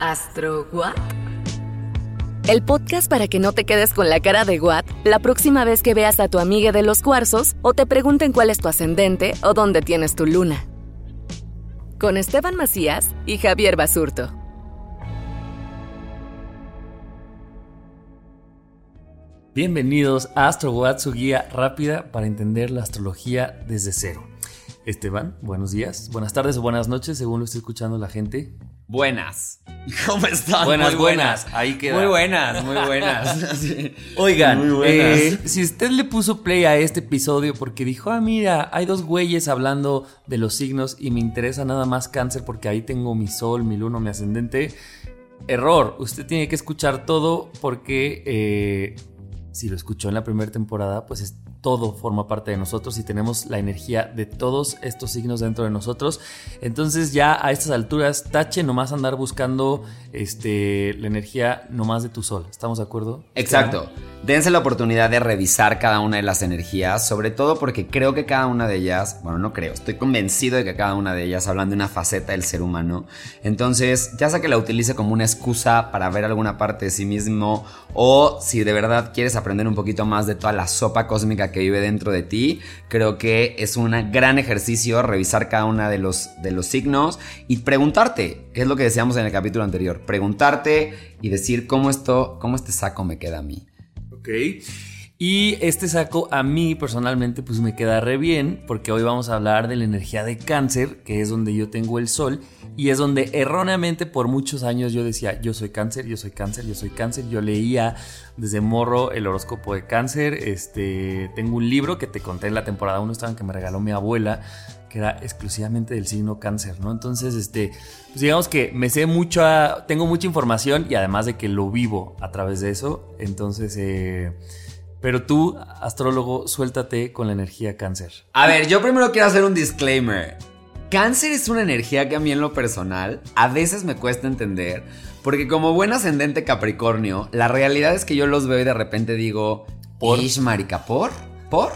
¿Astro What? El podcast para que no te quedes con la cara de What la próxima vez que veas a tu amiga de los cuarzos o te pregunten cuál es tu ascendente o dónde tienes tu luna. Con Esteban Macías y Javier Basurto. Bienvenidos a Astro What, su guía rápida para entender la astrología desde cero. Esteban, buenos días, buenas tardes o buenas noches, según lo esté escuchando la gente. Buenas. ¿Cómo están? Buenas, Muy buenas. Ahí queda. Muy buenas, muy buenas. Sí. Oigan, Muy buenas. eh, si usted le puso play a este episodio porque dijo, ah, mira, hay dos güeyes hablando de los signos y me interesa nada más cáncer porque ahí tengo mi sol, mi luna, mi ascendente. Error, usted tiene que escuchar todo porque eh, si lo escuchó en la primera temporada, pues es- todo forma parte de nosotros y tenemos la energía de todos estos signos dentro de nosotros. Entonces ya a estas alturas, tache nomás andar buscando este, la energía nomás de tu sol. ¿Estamos de acuerdo? Exacto. Dense la oportunidad de revisar cada una de las energías, sobre todo porque creo que cada una de ellas, bueno, no creo, estoy convencido de que cada una de ellas hablan de una faceta del ser humano. Entonces, ya sea que la utilice como una excusa para ver alguna parte de sí mismo o si de verdad quieres aprender un poquito más de toda la sopa cósmica que vive dentro de ti, creo que es un gran ejercicio revisar cada una de los, de los signos y preguntarte, que es lo que decíamos en el capítulo anterior, preguntarte y decir cómo esto, cómo este saco me queda a mí. Ok. Y este saco a mí personalmente pues me queda re bien porque hoy vamos a hablar de la energía de cáncer, que es donde yo tengo el sol y es donde erróneamente por muchos años yo decía, yo soy cáncer, yo soy cáncer, yo soy cáncer. Yo leía desde morro el horóscopo de cáncer. Este, tengo un libro que te conté en la temporada 1, estaban que me regaló mi abuela, que era exclusivamente del signo cáncer, ¿no? Entonces, este, pues digamos que me sé mucha, tengo mucha información y además de que lo vivo a través de eso, entonces, eh, pero tú, astrólogo, suéltate con la energía cáncer. A ver, yo primero quiero hacer un disclaimer. Cáncer es una energía que a mí en lo personal a veces me cuesta entender, porque como buen ascendente Capricornio, la realidad es que yo los veo y de repente digo, ¿Por? ¿Ish, marica, ¿por? ¿Por?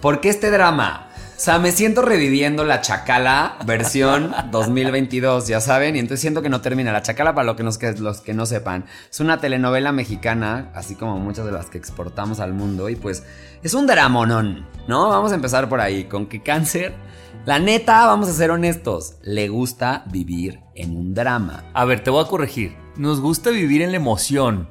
¿Por qué este drama? O sea, me siento reviviendo la Chacala versión 2022, ya saben, y entonces siento que no termina. La Chacala, para lo que nos- los que no sepan, es una telenovela mexicana, así como muchas de las que exportamos al mundo, y pues es un dramonón, ¿no? Vamos a empezar por ahí, con que cáncer, la neta, vamos a ser honestos, le gusta vivir en un drama. A ver, te voy a corregir. Nos gusta vivir en la emoción.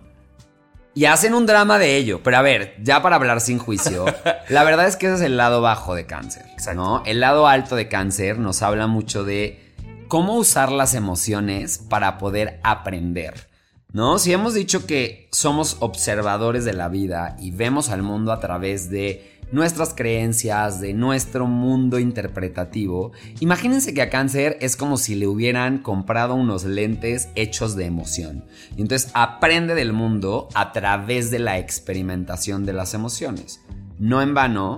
Y hacen un drama de ello. Pero a ver, ya para hablar sin juicio, la verdad es que ese es el lado bajo de cáncer. Exacto. ¿no? El lado alto de cáncer nos habla mucho de cómo usar las emociones para poder aprender. ¿No? Si hemos dicho que somos observadores de la vida y vemos al mundo a través de nuestras creencias, de nuestro mundo interpretativo, imagínense que a cáncer es como si le hubieran comprado unos lentes hechos de emoción. Y entonces aprende del mundo a través de la experimentación de las emociones. No en vano,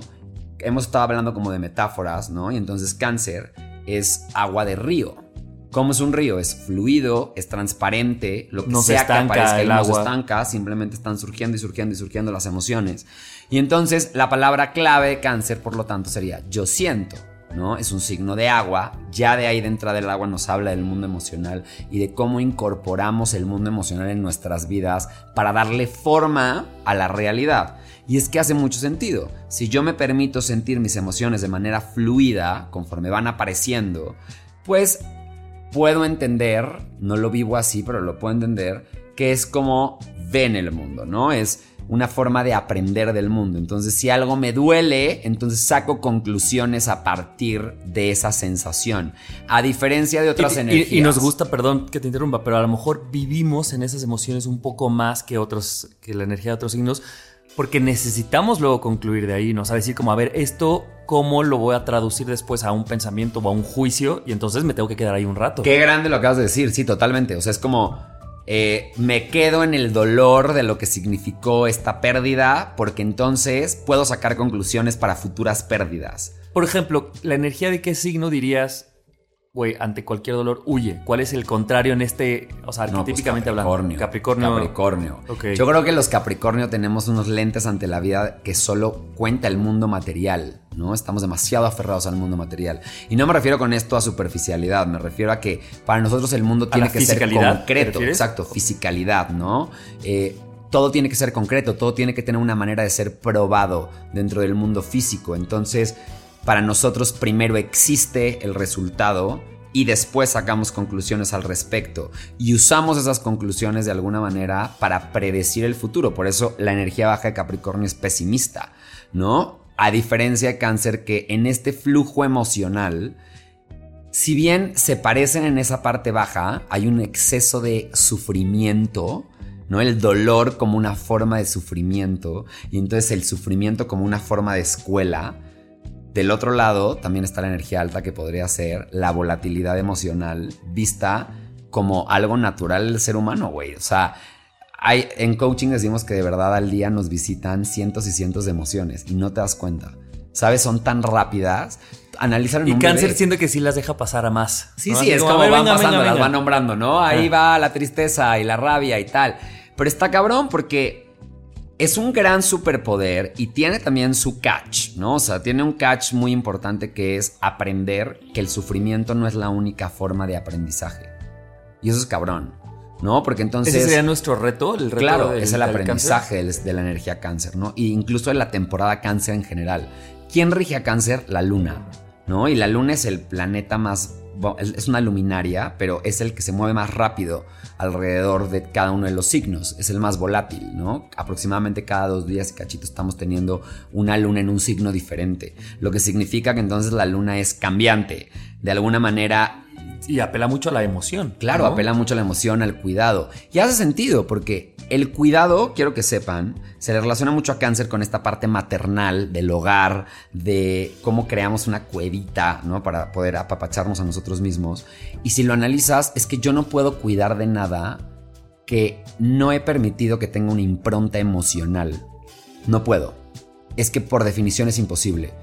hemos estado hablando como de metáforas, ¿no? Y entonces cáncer es agua de río. ¿Cómo es un río? Es fluido, es transparente, lo que No se sea que aparezca el y no se agua. estanca, simplemente están surgiendo y surgiendo y surgiendo las emociones. Y entonces la palabra clave de cáncer, por lo tanto, sería yo siento. ¿no? Es un signo de agua, ya de ahí de entrada del agua nos habla del mundo emocional y de cómo incorporamos el mundo emocional en nuestras vidas para darle forma a la realidad. Y es que hace mucho sentido. Si yo me permito sentir mis emociones de manera fluida, conforme van apareciendo, pues puedo entender, no lo vivo así, pero lo puedo entender, que es como ven el mundo, ¿no? Es una forma de aprender del mundo. Entonces, si algo me duele, entonces saco conclusiones a partir de esa sensación. A diferencia de otras energías. Y, nos gusta, perdón que te interrumpa, pero a lo mejor vivimos en esas emociones un poco más que otros, que la energía de otros signos, porque necesitamos luego concluir de ahí, ¿no? O sea, decir como, a ver, esto, ¿cómo lo voy a traducir después a un pensamiento o a un juicio? Y entonces me tengo que quedar ahí un rato. Qué grande lo acabas de decir, sí, totalmente. O sea, es como eh, me quedo en el dolor de lo que significó esta pérdida porque entonces puedo sacar conclusiones para futuras pérdidas. Por ejemplo, la energía de qué signo dirías, güey, ante cualquier dolor huye. ¿Cuál es el contrario en este, o sea, pues arquetípicamente hablando? Capricornio. Capricornio. Yo creo que los Capricornio tenemos unos lentes ante la vida que solo cuenta el mundo material. ¿no? Estamos demasiado aferrados al mundo material. Y no me refiero con esto a superficialidad, me refiero a que para nosotros el mundo tiene que ser concreto. Exacto, fisicalidad, ¿no? Eh, todo tiene que ser concreto, todo tiene que tener una manera de ser probado dentro del mundo físico. Entonces, para nosotros primero existe el resultado y después sacamos conclusiones al respecto y usamos esas conclusiones de alguna manera para predecir el futuro. Por eso la energía baja de Capricornio es pesimista, ¿no? A diferencia de cáncer que en este flujo emocional, si bien se parecen en esa parte baja, hay un exceso de sufrimiento, ¿no? El dolor como una forma de sufrimiento y entonces el sufrimiento como una forma de escuela. Del otro lado también está la energía alta que podría ser la volatilidad emocional vista como algo natural del ser humano, güey. O sea, hay, en coaching decimos que de verdad al día nos visitan cientos y cientos de emociones y no te das cuenta. ¿Sabes? Son tan rápidas. Analizar Y cáncer siento que sí las deja pasar a más. Sí, sí, es como van pasando, las van nombrando, ¿no? Ahí ah. va la tristeza y la rabia y tal. Pero está cabrón porque es un gran superpoder y tiene también su catch, ¿no? O sea, tiene un catch muy importante que es aprender que el sufrimiento no es la única forma de aprendizaje. Y eso es cabrón. ¿no? Porque entonces... Ese sería nuestro reto, el reto Claro, es el aprendizaje de la energía cáncer, ¿no? Y incluso de la temporada cáncer en general. ¿Quién rige a cáncer? La luna, ¿no? Y la luna es el planeta más... Es una luminaria, pero es el que se mueve más rápido alrededor de cada uno de los signos. Es el más volátil, ¿no? Aproximadamente cada dos días y cachito estamos teniendo una luna en un signo diferente. Lo que significa que entonces la luna es cambiante. De alguna manera y apela mucho a la emoción. Claro, apela mucho a la emoción, al cuidado. Y hace sentido porque el cuidado, quiero que sepan, se le relaciona mucho a cáncer con esta parte maternal del hogar, de cómo creamos una cuevita, ¿no? Para poder apapacharnos a nosotros mismos. Y si lo analizas, es que yo no puedo cuidar de nada que no he permitido que tenga una impronta emocional. No puedo. Es que por definición es imposible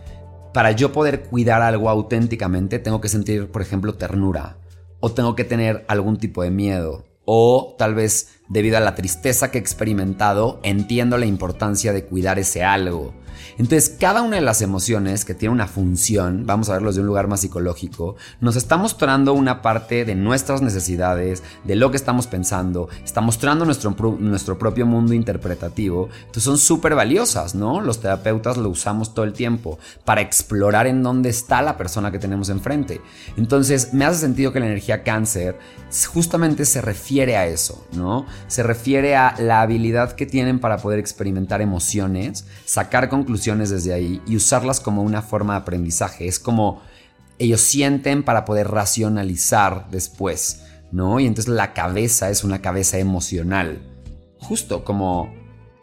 para yo poder cuidar algo auténticamente, tengo que sentir, por ejemplo, ternura, o tengo que tener algún tipo de miedo, o tal vez debido a la tristeza que he experimentado, entiendo la importancia de cuidar ese algo. Entonces, cada una de las emociones que tiene una función, vamos a verlo desde un lugar más psicológico, nos está mostrando una parte de nuestras necesidades, de lo que estamos pensando, está mostrando nuestro, nuestro propio mundo interpretativo. Entonces, son súper valiosas, ¿no? Los terapeutas lo usamos todo el tiempo para explorar en dónde está la persona que tenemos enfrente. Entonces, me hace sentido que la energía cáncer justamente se refiere a eso, ¿no? Se refiere a la habilidad que tienen para poder experimentar emociones, sacar conclusiones desde ahí y usarlas como una forma de aprendizaje. Es como ellos sienten para poder racionalizar después, ¿no? Y entonces la cabeza es una cabeza emocional, justo como,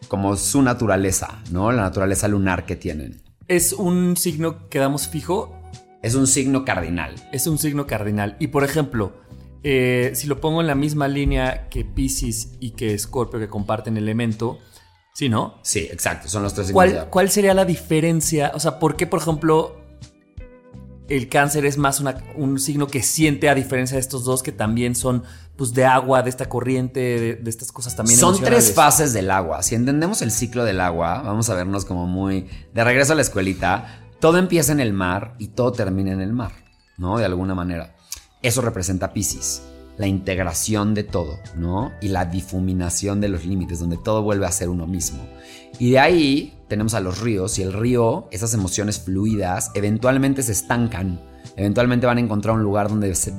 como su naturaleza, ¿no? La naturaleza lunar que tienen. ¿Es un signo que damos fijo? Es un signo cardinal. Es un signo cardinal. Y por ejemplo, eh, si lo pongo en la misma línea que Pisces y que Scorpio, que comparten elemento, ¿sí, no? Sí, exacto, son los tres ¿Cuál, ¿Cuál sería la diferencia? O sea, ¿por qué, por ejemplo, el cáncer es más un signo que siente a diferencia de estos dos que también son pues de agua, de esta corriente, de, estas cosas también. Son tres fases del agua. Si entendemos el ciclo del agua, vamos a vernos como muy de regreso a la escuelita. Todo empieza en el mar y todo termina en el mar, ¿no? De alguna manera. Eso representa Pisces, la integración de todo, ¿no? Y la difuminación de los límites, donde todo vuelve a ser uno mismo. Y de ahí tenemos a los ríos y el río, esas emociones fluidas, eventualmente se estancan. Eventualmente van a encontrar un lugar donde se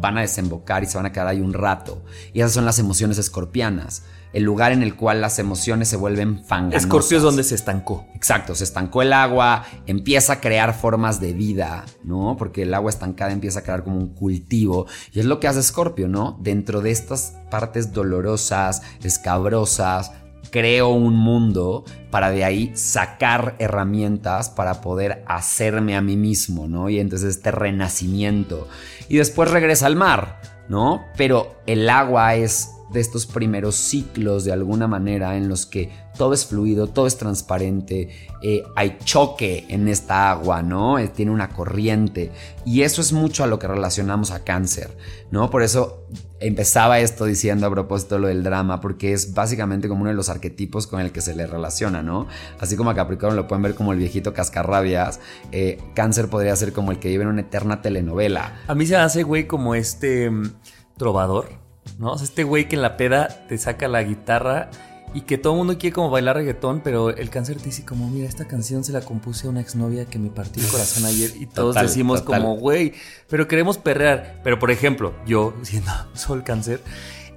van a desembocar y se van a quedar ahí un rato. Y esas son las emociones escorpianas el lugar en el cual las emociones se vuelven fanganosas. Escorpio es donde se estancó. Exacto, se estancó el agua, empieza a crear formas de vida, ¿no? Porque el agua estancada empieza a crear como un cultivo. Y es lo que hace Escorpio, ¿no? Dentro de estas partes dolorosas, escabrosas, creo un mundo para de ahí sacar herramientas para poder hacerme a mí mismo, ¿no? Y entonces este renacimiento. Y después regresa al mar, ¿no? Pero el agua es de estos primeros ciclos de alguna manera en los que todo es fluido, todo es transparente, eh, hay choque en esta agua, ¿no? Eh, tiene una corriente y eso es mucho a lo que relacionamos a cáncer, ¿no? Por eso empezaba esto diciendo a propósito lo del drama, porque es básicamente como uno de los arquetipos con el que se le relaciona, ¿no? Así como a Capricornio lo pueden ver como el viejito cascarrabias, eh, cáncer podría ser como el que vive en una eterna telenovela. A mí se hace, güey, como este mm, trovador ¿no? O sea, este güey que en la peda te saca la guitarra y que todo el mundo quiere como bailar reggaetón, pero el cáncer te dice como, mira, esta canción se la compuse a una exnovia que me partió el corazón ayer y todos decimos como, güey, pero queremos perrear. Pero por ejemplo, yo siendo sol cáncer,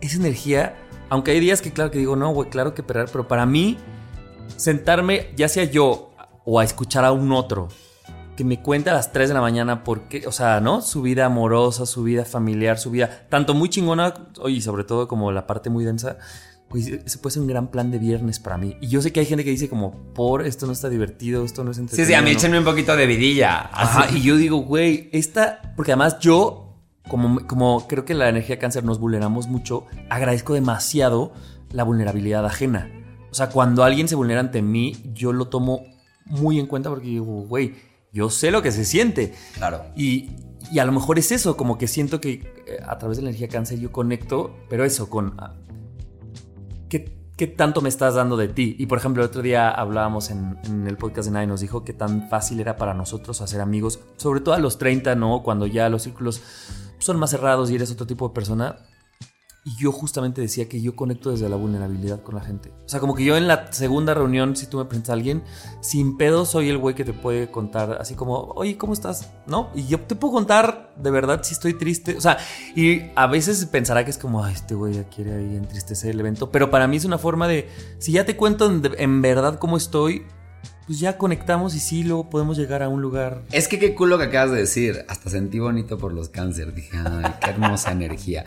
esa energía, aunque hay días que claro que digo, no, güey, claro que perrear, pero para mí, sentarme, ya sea yo o a escuchar a un otro, que me cuenta a las 3 de la mañana porque, o sea, ¿no? Su vida amorosa, su vida familiar, su vida, tanto muy chingona, y sobre todo como la parte muy densa, pues ese puede ser un gran plan de viernes para mí. Y yo sé que hay gente que dice como, por, esto no está divertido, esto no es entretenido. Sí, sí, a mí échenme un poquito de vidilla. Ajá, y yo digo, güey, esta, porque además yo, como, como creo que la energía cáncer nos vulneramos mucho, agradezco demasiado la vulnerabilidad ajena. O sea, cuando alguien se vulnera ante mí, yo lo tomo muy en cuenta porque digo, güey, yo sé lo que se siente. Claro. Y, a lo mejor es eso, como que siento que eh, a través de la energía cáncer yo conecto, pero eso, con ah, ¿qué, tanto me estás dando de ti. Y por ejemplo, el otro día hablábamos en, en el podcast de Nai, nos dijo que tan fácil era para nosotros hacer amigos, sobre todo a los 30, ¿no? Cuando ya los círculos son más cerrados y eres otro tipo de persona. Y yo justamente decía que yo conecto desde la vulnerabilidad con la gente. O sea, como que yo en la segunda reunión, si tú me presentas a alguien, sin pedo soy el güey que te puede contar, así como, oye, ¿cómo estás? ¿No? Y yo te puedo contar de verdad si estoy triste. O sea, y a veces pensará que es como, este güey ya quiere ahí entristecer el evento. Pero para mí es una forma de, si ya te cuento en, verdad cómo estoy, pues ya conectamos y sí, luego podemos llegar a un lugar. Es que qué culo que acabas de decir. Hasta sentí bonito por los cánceres. Dije, ay, qué hermosa energía.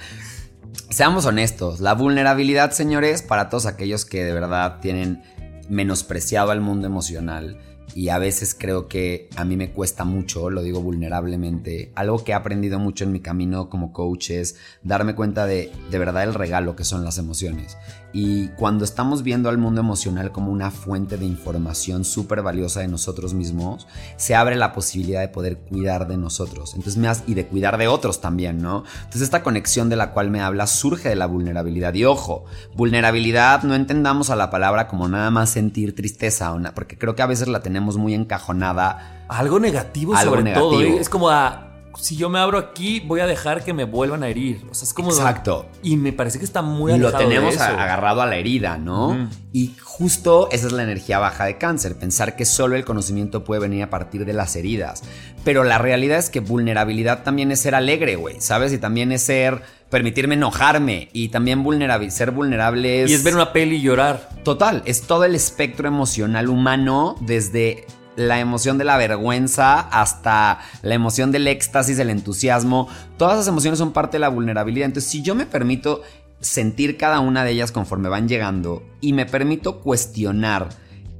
Seamos honestos, la vulnerabilidad, señores, para todos aquellos que de verdad tienen menospreciado al mundo emocional, y a veces creo que a mí me cuesta mucho, lo digo vulnerablemente. Algo que he aprendido mucho en mi camino como coach es darme cuenta de de verdad el regalo que son las emociones. Y cuando estamos viendo al mundo emocional como una fuente de información súper valiosa de nosotros mismos, se abre la posibilidad de poder cuidar de nosotros. Entonces me y de cuidar de otros también, ¿no? Entonces esta conexión de la cual me habla surge de la vulnerabilidad. Y ojo, vulnerabilidad no entendamos a la palabra como nada más sentir tristeza, porque creo que a veces la tenemos muy encajonada. Algo negativo sobre todo. ¿eh? Es como a si yo me abro aquí, voy a dejar que me vuelvan a herir. O sea, es como. Exacto. Y me parece que está muy Lo tenemos agarrado a la herida, ¿no? Y justo esa es la energía baja de cáncer, pensar que solo el conocimiento puede venir a partir de las heridas. Pero la realidad es que vulnerabilidad también es ser alegre, güey, ¿sabes? Y también es ser permitirme enojarme y también ser vulnerable es... Y es ver una peli y llorar. Total, es todo el espectro emocional humano desde la emoción de la vergüenza hasta la emoción del éxtasis, el entusiasmo. Todas esas emociones son parte de la vulnerabilidad. Entonces, si yo me permito sentir cada una de ellas conforme van llegando y me permito cuestionar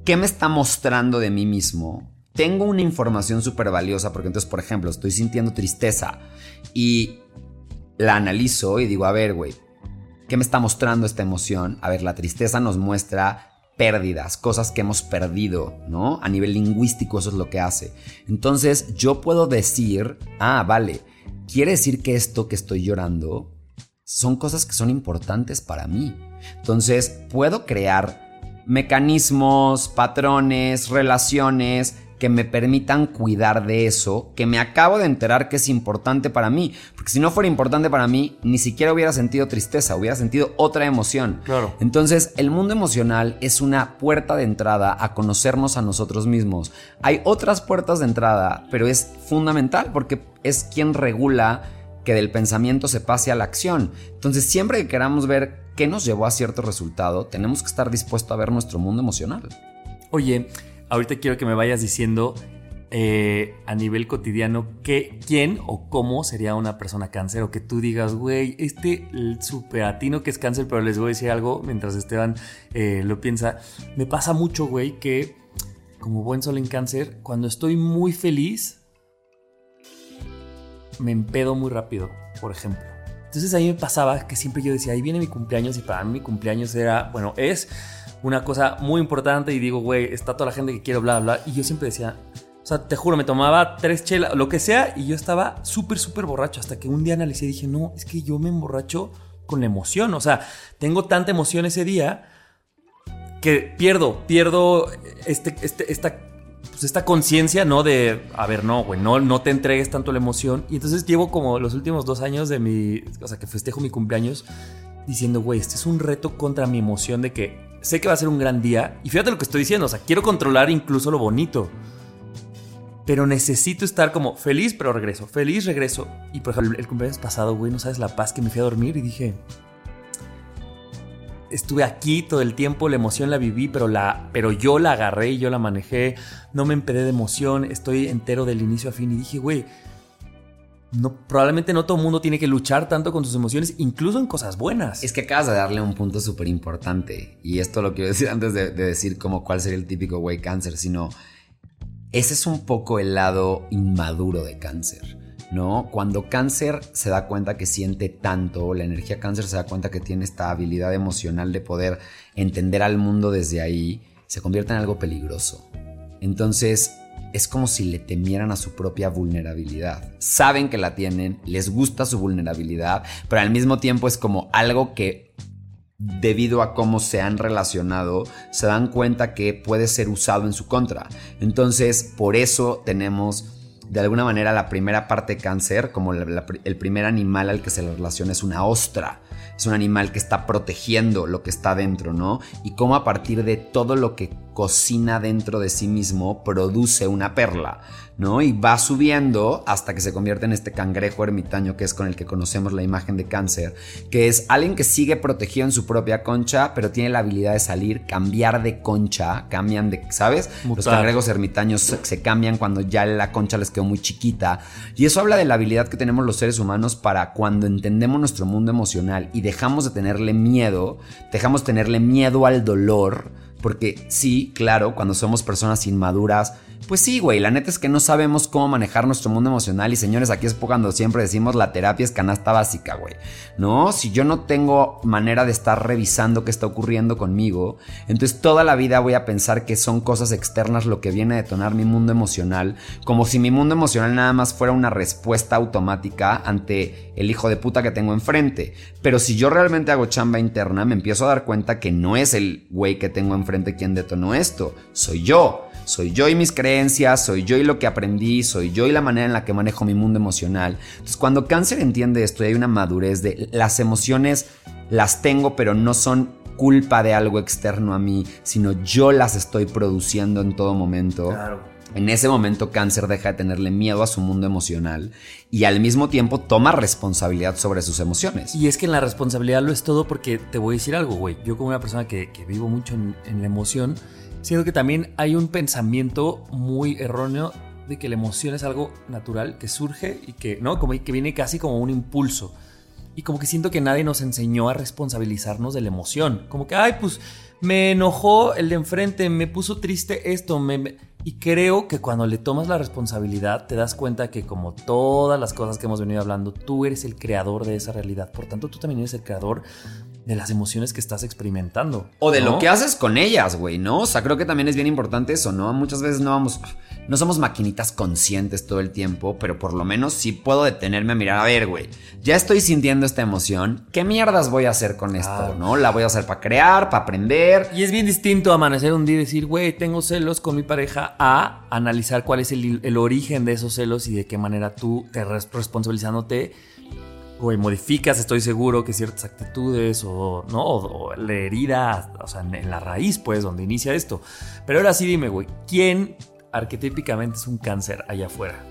qué me está mostrando de mí mismo, tengo una información súper valiosa porque entonces, por ejemplo, estoy sintiendo tristeza y la analizo y digo, a ver, güey, ¿qué me está mostrando esta emoción? A ver, la tristeza nos muestra pérdidas, cosas que hemos perdido, ¿no? A nivel lingüístico eso es lo que hace. Entonces yo puedo decir, ah, vale, quiere decir que esto que estoy llorando son cosas que son importantes para mí. Entonces puedo crear mecanismos, patrones, relaciones que me permitan cuidar de eso, que me acabo de enterar que es importante para mí. Porque si no fuera importante para mí, ni siquiera hubiera sentido tristeza, hubiera sentido otra emoción. Claro. Entonces, el mundo emocional es una puerta de entrada a conocernos a nosotros mismos. Hay otras puertas de entrada, pero es fundamental porque es quien regula que del pensamiento se pase a la acción. Entonces, siempre que queramos ver qué nos llevó a cierto resultado, tenemos que estar dispuestos a ver nuestro mundo emocional. Oye, ahorita quiero que me vayas diciendo eh, a nivel cotidiano qué, quién o cómo sería una persona cáncer o que tú digas, güey, este superatino que es cáncer, pero les voy a decir algo mientras Esteban eh, lo piensa. Me pasa mucho, güey, que como buen sol en cáncer, cuando estoy muy feliz, me empedo muy rápido, por ejemplo. Entonces ahí me pasaba que siempre yo decía, ahí viene mi cumpleaños y para mí mi cumpleaños era, bueno, es una cosa muy importante y digo, güey, está toda la gente que quiero, bla, bla. Y yo siempre decía, o sea, te juro, me tomaba tres chelas, lo que sea, y yo estaba súper, súper borracho. Hasta que un día analicé y dije, no, es que yo me emborracho con la emoción. O sea, tengo tanta emoción ese día que pierdo, pierdo este, este, esta, pues esta conciencia, ¿no? De, a ver, no, güey, no, no te entregues tanto la emoción. Y entonces llevo como los últimos dos años de mi, o sea, que festejo mi cumpleaños, diciendo, güey, este es un reto contra mi emoción de que sé que va a ser un gran día. Y fíjate lo que estoy diciendo, o sea, quiero controlar incluso lo bonito. Pero necesito estar como feliz, pero regreso, feliz, regreso. Y por ejemplo, el cumpleaños pasado, güey, no sabes la paz que me fui a dormir y dije, estuve aquí todo el tiempo, la emoción la viví, pero, la, pero yo la agarré y yo la manejé, no me empedé de emoción, estoy entero del inicio a fin y dije, güey, no, probablemente no todo el mundo tiene que luchar tanto con sus emociones, incluso en cosas buenas. Es que acabas de darle un punto súper importante, y esto lo quiero decir antes de, de decir como cuál sería el típico güey cáncer, sino ese es un poco el lado inmaduro de cáncer. ¿no? Cuando cáncer se da cuenta que siente tanto, la energía cáncer se da cuenta que tiene esta habilidad emocional de poder entender al mundo desde ahí, se convierte en algo peligroso. Entonces, es como si le temieran a su propia vulnerabilidad. Saben que la tienen, les gusta su vulnerabilidad, pero al mismo tiempo es como algo que debido a cómo se han relacionado, se dan cuenta que puede ser usado en su contra. Entonces, por eso tenemos de alguna manera la primera parte cáncer, como el primer animal al que se le relaciona es una ostra. Es un animal que está protegiendo lo que está dentro, ¿no? Y cómo a partir de todo lo que cocina dentro de sí mismo produce una perla, ¿no? Y va subiendo hasta que se convierte en este cangrejo ermitaño que es con el que conocemos la imagen de cáncer, que es alguien que sigue protegido en su propia concha, pero tiene la habilidad de salir, cambiar de concha, cambian de, ¿sabes? Los cangrejos ermitaños se cambian cuando ya la concha les quedó muy chiquita. Y eso habla de la habilidad que tenemos los seres humanos para cuando entendemos nuestro mundo emocional y dejamos de tenerle miedo, dejamos de tenerle miedo al dolor, porque sí, claro, cuando somos personas inmaduras, pues sí, güey, la neta es que no sabemos cómo manejar nuestro mundo emocional y señores, aquí es cuando siempre decimos la terapia es canasta básica, güey. No, si yo no tengo manera de estar revisando qué está ocurriendo conmigo, entonces toda la vida voy a pensar que son cosas externas lo que viene a detonar mi mundo emocional, como si mi mundo emocional nada más fuera una respuesta automática ante el hijo de puta que tengo enfrente. Pero si yo realmente hago chamba interna, me empiezo a dar cuenta que no es el güey que tengo enfrente quien detonó esto, soy yo. Soy yo y mis creencias, soy yo y lo que aprendí, soy yo y la manera en la que manejo mi mundo emocional. Entonces, cuando cáncer entiende esto y hay una madurez de las emociones las tengo, pero no son culpa de algo externo a mí, sino yo las estoy produciendo en todo momento. En ese momento cáncer deja de tenerle miedo a su mundo emocional y al mismo tiempo toma responsabilidad sobre sus emociones. Y es que en la responsabilidad lo es todo porque te voy a decir algo, güey. Yo como una persona que, vivo mucho en la emoción, Siento que también hay un pensamiento muy erróneo de que la emoción es algo natural que surge y que, ¿no? Como que viene casi como un impulso. Y como que siento que nadie nos enseñó a responsabilizarnos de la emoción. Como que, ay, pues me enojó el de enfrente, me puso triste esto, Y creo que cuando le tomas la responsabilidad te das cuenta que como todas las cosas que hemos venido hablando, tú eres el creador de esa realidad. Por tanto, tú también eres el creador de las emociones que estás experimentando. O de ¿no? lo que haces con ellas, güey, ¿no? O sea, creo que también es bien importante eso, ¿no? Muchas veces no vamos, no somos maquinitas conscientes todo el tiempo, pero por lo menos sí puedo detenerme a mirar, a ver, güey, ya estoy sintiendo esta emoción, ¿qué mierdas voy a hacer con esto, Claro. no? La voy a hacer para crear, para aprender. Y es bien distinto amanecer un día y decir, güey, tengo celos con mi pareja, a analizar cuál es el, el origen de esos celos y de qué manera tú te res- responsabilizándote, güey, modificas, estoy seguro, que ciertas actitudes o, ¿no? O, o la herida, o sea, en, la raíz, pues, donde inicia esto. Pero ahora sí dime, güey, ¿quién arquetípicamente es un cáncer allá afuera?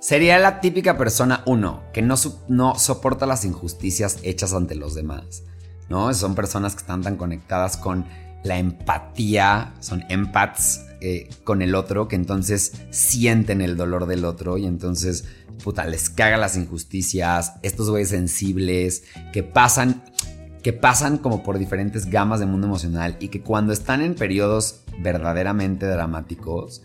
Sería la típica persona, uno, que no, no soporta las injusticias hechas ante los demás, ¿no? Son personas que están tan conectadas con la empatía, son empaths eh, con el otro, que entonces sienten el dolor del otro y entonces, puta, les caga las injusticias, estos güeyes sensibles, que pasan, que pasan como por diferentes gamas de mundo emocional y que cuando están en periodos verdaderamente dramáticos,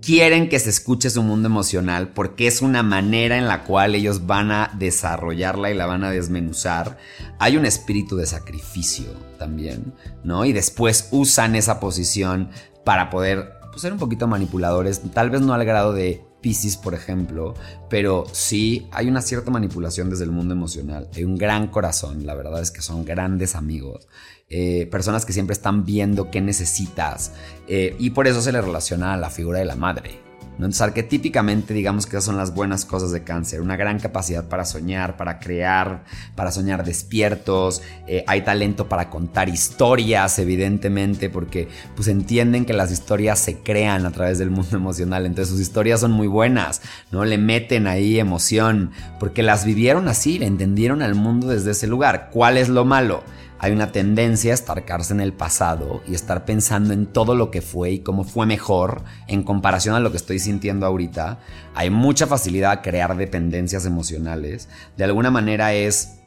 quieren que se escuche su mundo emocional porque es una manera en la cual ellos van a desarrollarla y la van a desmenuzar. Hay un espíritu de sacrificio también, ¿no? Y después usan esa posición para poder pues, ser un poquito manipuladores, tal vez no al grado de Pisces, por ejemplo, pero sí hay una cierta manipulación desde el mundo emocional. Hay un gran corazón, la verdad es que son grandes amigos. Eh, personas que siempre están viendo qué necesitas eh, y por eso se le relaciona a la figura de la madre. Entonces, arquetípicamente, digamos que esas son las buenas cosas de cáncer. Una gran capacidad para soñar, para crear, para soñar despiertos. Eh, hay talento para contar historias, evidentemente, porque pues entienden que las historias se crean a través del mundo emocional. Entonces, sus historias son muy buenas, ¿no? Le meten ahí emoción, porque las vivieron así, le entendieron al mundo desde ese lugar. ¿Cuál es lo malo? Hay una tendencia a estarcarse en el pasado y estar pensando en todo lo que fue y cómo fue mejor en comparación a lo que estoy sintiendo ahorita. Hay mucha facilidad a crear dependencias emocionales. De alguna manera es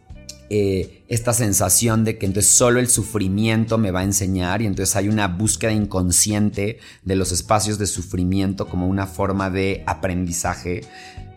eh, esta sensación de que entonces solo el sufrimiento me va a enseñar y entonces hay una búsqueda inconsciente de los espacios de sufrimiento como una forma de aprendizaje.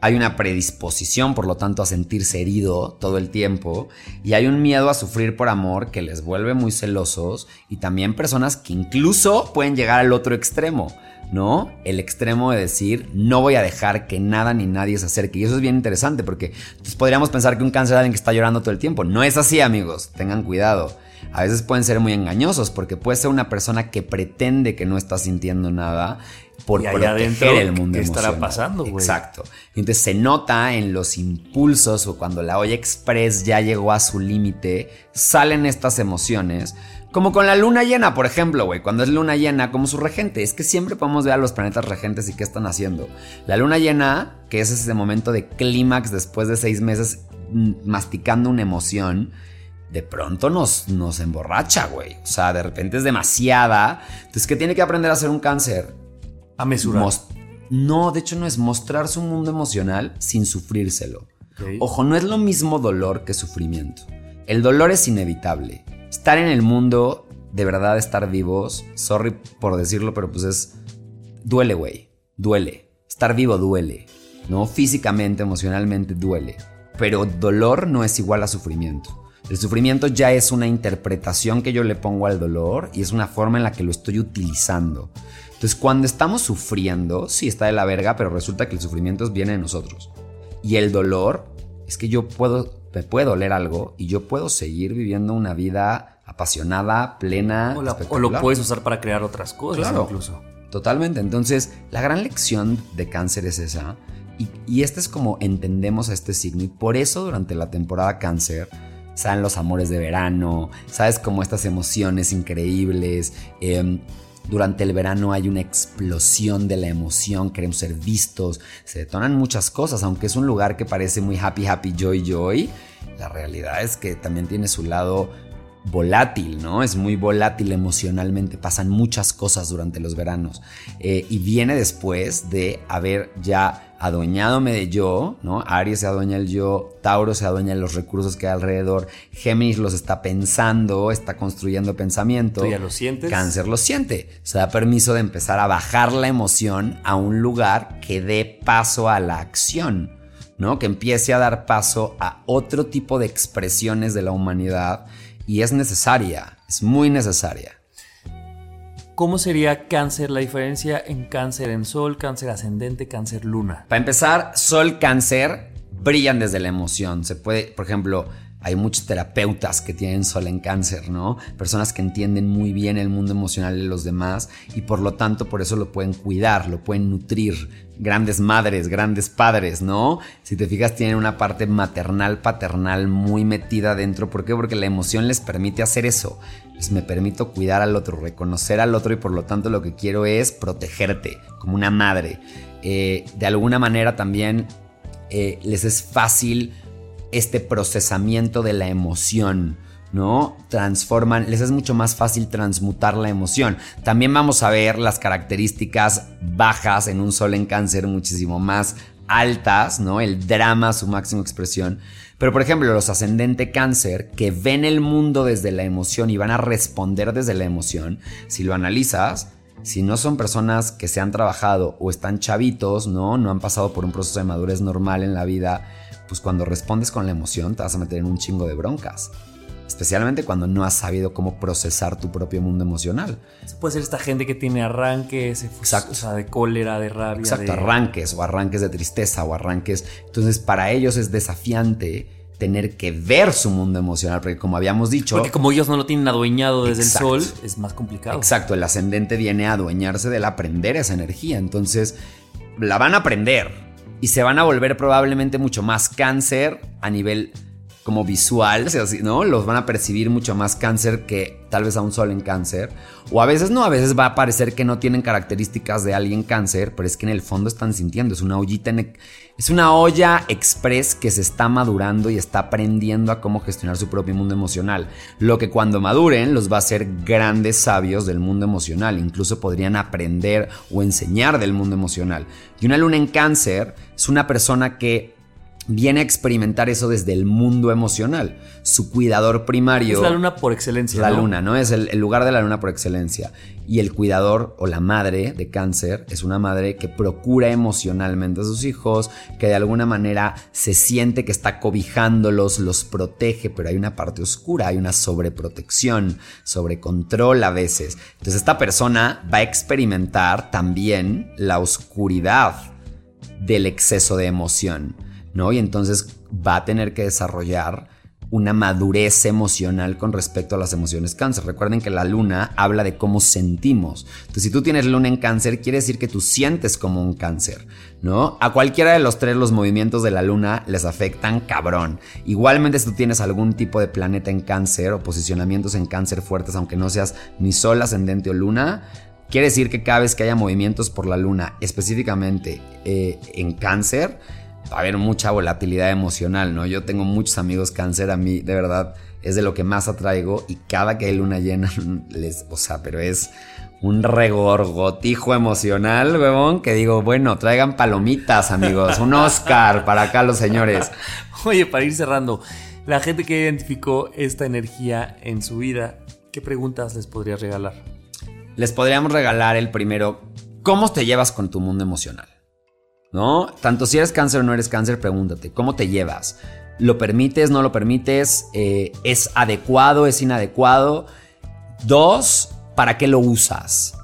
Hay una predisposición, por lo tanto, a sentirse herido todo el tiempo y hay un miedo a sufrir por amor que les vuelve muy celosos y también personas que incluso pueden llegar al otro extremo. ¿No? El extremo de decir, no voy a dejar que nada ni nadie se acerque. Y eso es bien interesante porque pues, podríamos pensar que un cáncer es alguien que está llorando todo el tiempo. No es así, amigos. Tengan cuidado. A veces pueden ser muy engañosos porque puede ser una persona que pretende que no está sintiendo nada por Y proteger adentro, el mundo ¿qué estará emocional. pasando, güey? Exacto. Entonces se nota en los impulsos o cuando la olla express ya llegó a su límite, salen estas emociones. Como con la luna llena, por ejemplo, güey. Cuando es luna llena, como su regente. Es que siempre podemos ver a los planetas regentes y qué están haciendo. La luna llena, que es ese momento de clímax después de seis meses mm, masticando una emoción, de pronto nos, nos emborracha, güey. O sea, de repente es demasiada. Entonces, ¿qué tiene que aprender a hacer un cáncer? A mesurar. No, de hecho no es mostrar su mundo emocional sin sufrírselo. Ojo, no es lo mismo dolor que sufrimiento. El dolor es inevitable. Estar en el mundo, de verdad estar vivos, sorry por decirlo, pero pues es... Duele, güey. Duele. Estar vivo duele. ¿No? Físicamente, emocionalmente duele. Pero dolor no es igual a sufrimiento. El sufrimiento ya es una interpretación que yo le pongo al dolor y es una forma en la que lo estoy utilizando. Entonces, cuando estamos sufriendo, sí está de la verga, pero resulta que el sufrimiento viene de nosotros. Y el dolor es que yo puedo, me puede doler algo y yo puedo seguir viviendo una vida apasionada, plena. O, la- o espectacular. lo puedes usar para crear otras cosas Claro. incluso. Totalmente. Entonces, la gran lección de cáncer es esa. Y, y este es como entendemos a este signo. Y por eso durante la temporada cáncer salen los amores de verano, sabes como estas emociones increíbles. em, durante el verano hay una explosión de la emoción, queremos ser vistos, se detonan muchas cosas, aunque es un lugar que parece muy happy, happy, joy, joy. La realidad es que también tiene su lado volátil, ¿no? Es muy volátil emocionalmente, pasan muchas cosas durante los veranos. Eh, y viene después de haber ya adueñadome de yo, ¿no? Aries se adueña el yo, Tauro se adueña de los recursos que hay alrededor, Géminis los está pensando, está construyendo pensamiento. Tú ya lo sientes. Cáncer lo siente. Se da permiso de empezar a bajar la emoción a un lugar que dé paso a la acción. ¿No? Que empiece a dar paso a otro tipo de expresiones de la humanidad y es necesaria, es muy necesaria. ¿Cómo sería cáncer, la diferencia en cáncer en sol, cáncer ascendente, cáncer luna? Para empezar, sol, cáncer brillan desde la emoción. Se puede, por ejemplo, hay muchos terapeutas que tienen sol en cáncer, ¿no? Personas que entienden muy bien el mundo emocional de los demás y por lo tanto por eso lo pueden cuidar, lo pueden nutrir. Grandes madres, grandes padres, ¿no? Si te fijas tienen una parte maternal, paternal muy metida dentro. ¿Por qué? Porque la emoción les permite hacer eso. Pues me permito cuidar al otro, reconocer al otro y por lo tanto lo que quiero es protegerte como una madre. Eh, de alguna manera también eh, les es fácil este procesamiento de la emoción. ¿no? Transforman, les es mucho más fácil transmutar la emoción. También vamos a ver las características bajas en un sol en cáncer muchísimo más altas, ¿no? El drama, su máxima expresión. Pero por ejemplo, los ascendente cáncer que ven el mundo desde la emoción y van a responder desde la emoción, si lo analizas, si no son personas que se han trabajado o están chavitos, ¿no? No han pasado por un proceso de madurez normal en la vida, pues cuando respondes con la emoción te vas a meter en un chingo de broncas. Especialmente cuando no has sabido cómo procesar tu propio mundo emocional. Puede ser esta gente que tiene arranques, Exacto. o sea, de cólera, de rabia. Exacto, arranques o arranques de tristeza o arranques. Entonces, para ellos es desafiante tener que ver su mundo emocional, porque como habíamos dicho... Porque como ellos no lo tienen adueñado desde el sol, es más complicado. Exacto, el ascendente viene a adueñarse del aprender esa energía, entonces la van a aprender y se van a volver probablemente mucho más cáncer a nivel como visual, ¿no? Los van a percibir mucho más cáncer que tal vez a un sol en cáncer. O a veces no, a veces va a parecer que no tienen características de alguien cáncer, pero es que en el fondo están sintiendo. Es una ollita, es una olla express que se está madurando y está aprendiendo a cómo gestionar su propio mundo emocional. Lo que cuando maduren los va a hacer grandes sabios del mundo emocional. Incluso podrían aprender o enseñar del mundo emocional. Y una luna en cáncer es una persona que viene a experimentar eso desde el mundo emocional. Su cuidador primario. Es la luna por excelencia. La luna, ¿no? Es el, lugar de la luna por excelencia. Y el cuidador o la madre de cáncer es una madre que procura emocionalmente a sus hijos, que de alguna manera se siente que está cobijándolos, los protege, pero hay una parte oscura, hay una sobreprotección, sobrecontrol a veces. Entonces esta persona va a experimentar también la oscuridad del exceso de emoción ¿no? Y entonces va a tener que desarrollar una madurez emocional con respecto a las emociones cáncer. Recuerden que la luna habla de cómo sentimos. Entonces, si tú tienes luna en cáncer, quiere decir que tú sientes como un cáncer, ¿no? A cualquiera de los tres los movimientos de la luna les afectan cabrón. Igualmente, si tú tienes algún tipo de planeta en cáncer o posicionamientos en cáncer fuertes, aunque no seas ni sol, ascendente o luna, quiere decir que cada vez que haya movimientos por la luna, específicamente eh, en cáncer, a haber mucha volatilidad emocional, ¿no? Yo tengo muchos amigos cáncer, a mí de verdad es de lo que más atraigo y cada que hay luna llena, les, o sea, pero es un regorgotijo emocional, huevón, que digo, bueno, traigan palomitas, amigos, un Oscar para acá los señores. Oye, para ir cerrando, la gente que identificó esta energía en su vida, ¿qué preguntas les podrías regalar? Les podríamos regalar el primero, ¿cómo te llevas con tu mundo emocional? ¿No? Tanto si eres cáncer o no eres cáncer, pregúntate, ¿cómo te llevas? ¿Lo permites, no lo permites? Eh, ¿Es adecuado, es inadecuado? Dos, ¿para qué lo usas?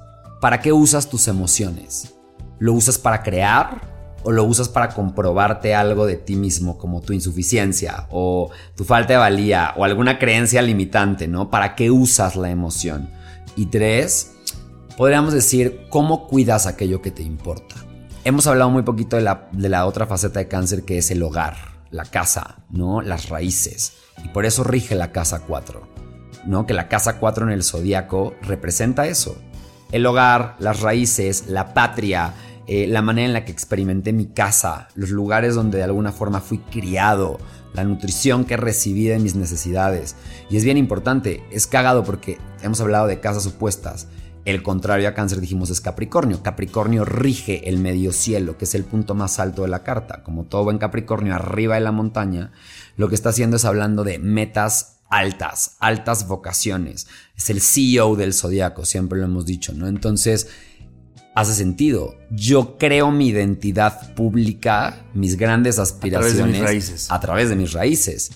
¿Para qué usas tus emociones? ¿Lo usas para crear? ¿O lo usas para comprobarte algo de ti mismo, como tu insuficiencia o tu falta de valía o alguna creencia limitante, ¿no? ¿Para qué usas la emoción? Y tres, podríamos decir, ¿cómo cuidas aquello que te importa? Hemos hablado muy poquito de la, otra faceta de cáncer que es el hogar, la casa, ¿no? Las raíces. Y por eso rige la casa 4, ¿no? Que la casa 4 en el zodiaco representa eso. El hogar, las raíces, la patria, eh, la manera en la que experimenté mi casa, los lugares donde de alguna forma fui criado, la nutrición que recibí de mis necesidades. Y es bien importante, es cagado porque hemos hablado de casas opuestas el contrario a cáncer dijimos es Capricornio. Capricornio rige el medio cielo, que es el punto más alto de la carta. Como todo buen Capricornio arriba de la montaña, lo que está haciendo es hablando de metas altas, altas vocaciones. Es el CEO del zodiaco, siempre lo hemos dicho, ¿no? Entonces, hace sentido. Yo creo mi identidad pública, mis grandes aspiraciones a través de mis raíces. A través de mis raíces.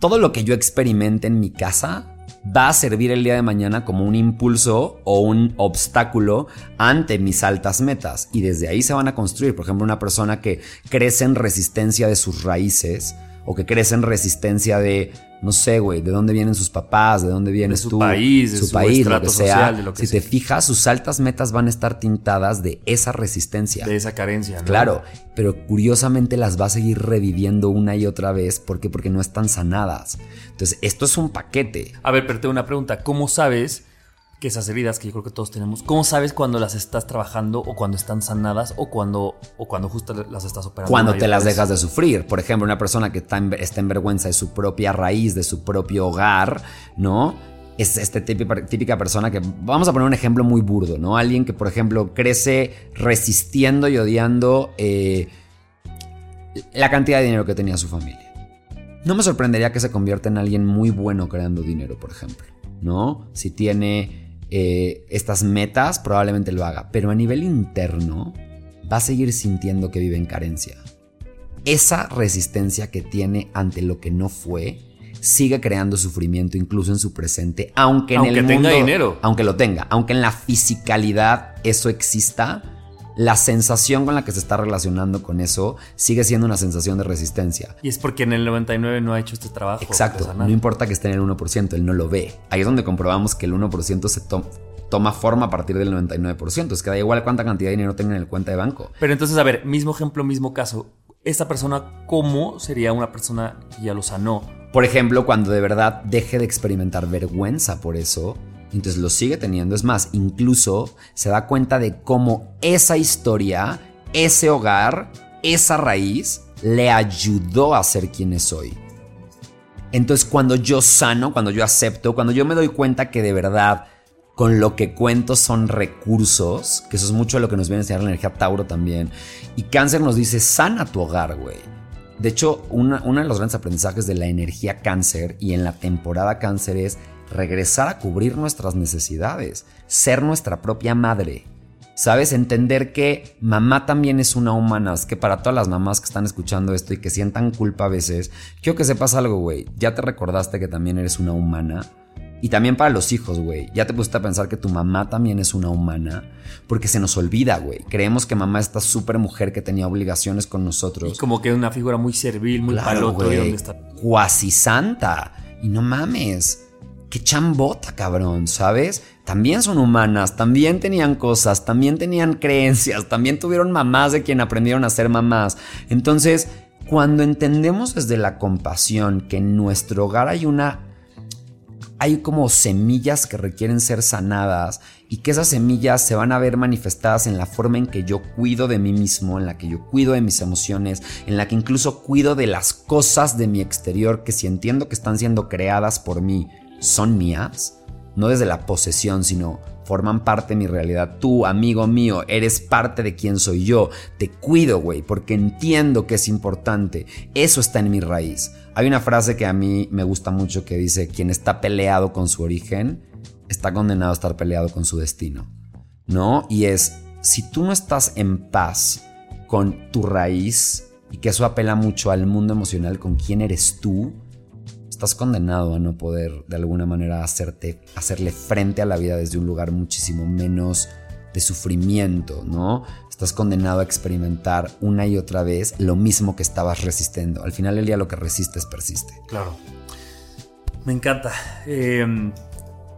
Todo lo que yo experimente en mi casa va a servir el día de mañana como un impulso o un obstáculo ante mis altas metas. Y desde ahí se van a construir. Por ejemplo, una persona que crece en resistencia de sus raíces o que crece en resistencia de, no sé, güey, de dónde vienen sus papás, de dónde vienes su tú, país, de su, su país, lo que sea. social, de lo que si sea. te fijas, sus altas metas van a estar tintadas de esa resistencia. De esa carencia, ¿no? Claro, pero curiosamente las va a seguir reviviendo una y otra vez. ¿Por qué? Porque no están sanadas. Entonces, esto es un paquete. A ver, pero tengo una pregunta. ¿Cómo sabes que esas heridas que yo creo que todos tenemos, cómo sabes cuando las estás trabajando o cuando están sanadas o cuando, o cuando justo las estás operando? Cuando te las dejas de sufrir. Por ejemplo, una persona que está en, está en vergüenza de su propia raíz, de su propio hogar, ¿no? Es esta típica, típica persona que, vamos a poner un ejemplo muy burdo, ¿no? Alguien que, por ejemplo, crece resistiendo y odiando eh, la cantidad de dinero que tenía su familia. No me sorprendería que se convierta en alguien muy bueno creando dinero, por ejemplo, ¿no? Si tiene eh, estas metas, probablemente lo haga, pero a nivel interno va a seguir sintiendo que vive en carencia. Esa resistencia que tiene ante lo que no fue sigue creando sufrimiento incluso en su presente, aunque en Aunque el tenga mundo- dinero. aunque lo tenga, aunque en la fisicalidad eso exista, la sensación con la que se está relacionando con eso sigue siendo una sensación de resistencia. Y es porque en el 99 no ha hecho este trabajo. Exacto, no importa que esté en el 1%, él no lo ve. Ahí es donde comprobamos que el 1% se to- toma forma a partir del 99%. Es que da igual cuánta cantidad de dinero tenga en el cuenta de banco. Pero entonces, a ver, mismo ejemplo, mismo caso. Esta persona, ¿cómo sería una persona que ya lo sanó? Por ejemplo, cuando de verdad deje de experimentar vergüenza por eso, entonces lo sigue teniendo. Es más, incluso se da cuenta de cómo esa historia, ese hogar, esa raíz le ayudó a ser quien es hoy. Entonces cuando yo sano, cuando yo acepto, cuando yo me doy cuenta que de verdad con lo que cuento son recursos, que eso es mucho de lo que nos viene a enseñar la energía Tauro también, y cáncer nos dice, sana tu hogar, güey. De hecho, una- uno de los grandes aprendizajes de la energía cáncer y en la temporada cáncer es regresar a cubrir nuestras necesidades, ser nuestra propia madre. ¿Sabes? Entender que mamá también es una humana. Es que para todas las mamás que están escuchando esto y que sientan culpa a veces, quiero que sepas algo, güey. Ya te recordaste que también eres una humana. Y también para los hijos, güey. Ya te pusiste a pensar que tu mamá también es una humana. Porque se nos olvida, güey. Creemos que mamá es esta súper mujer que tenía obligaciones con nosotros. Y como que una figura muy servil, muy paloto. ¿y dónde está? Cuasi santa. Y no mames. Qué chambota, cabrón, ¿sabes? También son humanas, también tenían cosas, también tenían creencias, también tuvieron mamás de quien aprendieron a ser mamás. Entonces, cuando entendemos desde la compasión que en nuestro hogar hay una hay como semillas que requieren ser sanadas y que esas semillas se van a ver manifestadas en la forma en que yo cuido de mí mismo, en la que yo cuido de mis emociones, en la que incluso cuido de las cosas de mi exterior que si entiendo que están siendo creadas por mí son mías, no desde la posesión, sino forman parte de mi realidad. Tú, amigo mío, eres parte de quién soy yo. Te cuido, güey, porque entiendo que es importante. Eso está en mi raíz. Hay una frase que a mí me gusta mucho que dice, quien está peleado con su origen, está condenado a estar peleado con su destino. ¿No? Y es, si tú no estás en paz con tu raíz, y que eso apela mucho al mundo emocional con quién eres tú, estás condenado a no poder de alguna manera hacerte, hacerle frente a la vida desde un lugar muchísimo menos de sufrimiento, ¿no? Estás condenado a experimentar una y otra vez lo mismo que estabas resistiendo. Al final del día lo que resistes persiste. Claro. Me encanta. Eh,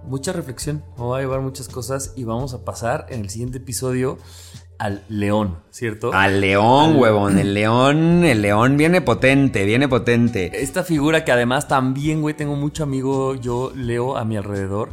mucha reflexión. Me voy a llevar muchas cosas y vamos a pasar en el siguiente episodio al león, ¿cierto? Al león, Al- huevón. El león, el león viene potente, viene potente. Esta figura que además también, güey, tengo mucho amigo, yo leo a mi alrededor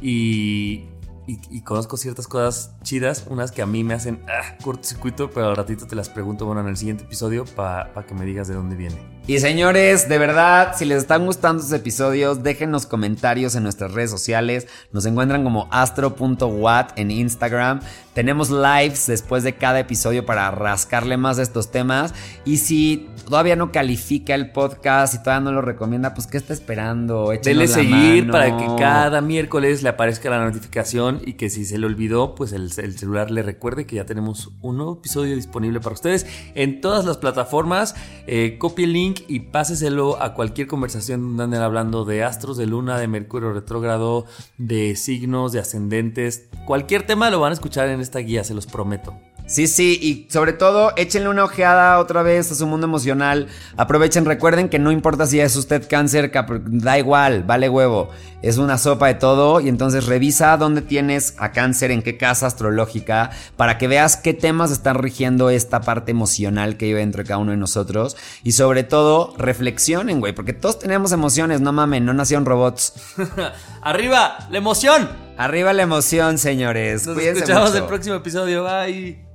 y, y, y conozco ciertas cosas chidas, unas que a mí me hacen ah, cortocircuito, pero al ratito te las pregunto, bueno, en el siguiente episodio para que me digas de dónde viene. Y señores, de verdad, si les están gustando estos episodios, déjenos comentarios en nuestras redes sociales. Nos encuentran como astro.wat en Instagram. Tenemos lives después de cada episodio para rascarle más a estos temas. Y si todavía no califica el podcast y todavía no lo recomienda, pues ¿qué está esperando? Échenos Dele la seguir mano. para que cada miércoles le aparezca la notificación y que si se le olvidó, pues el, el celular le recuerde que ya tenemos un nuevo episodio disponible para ustedes en todas las plataformas. Eh, copie el link y páseselo a cualquier conversación donde anden hablando de astros, de luna, de Mercurio retrógrado, de signos, de ascendentes. Cualquier tema lo van a escuchar en esta guía, se los prometo. Sí, sí, y sobre todo échenle una ojeada otra vez a su mundo emocional. Aprovechen, recuerden que no importa si es usted cáncer, da igual, vale huevo. Es una sopa de todo y entonces revisa dónde tienes a cáncer, en qué casa astrológica, para que veas qué temas están rigiendo esta parte emocional que vive entre cada uno de nosotros. Y sobre todo, reflexionen, güey, porque todos tenemos emociones, no mamen, no nacieron robots. ¡Arriba, la emoción! Arriba la emoción, señores. Nos escuchamos el próximo episodio. Bye.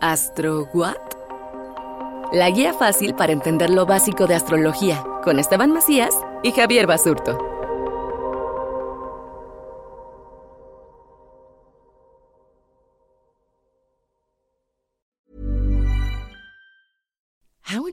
¿Astro What? La guía fácil para entender lo básico de astrología, con Esteban Macías y Javier Basurto.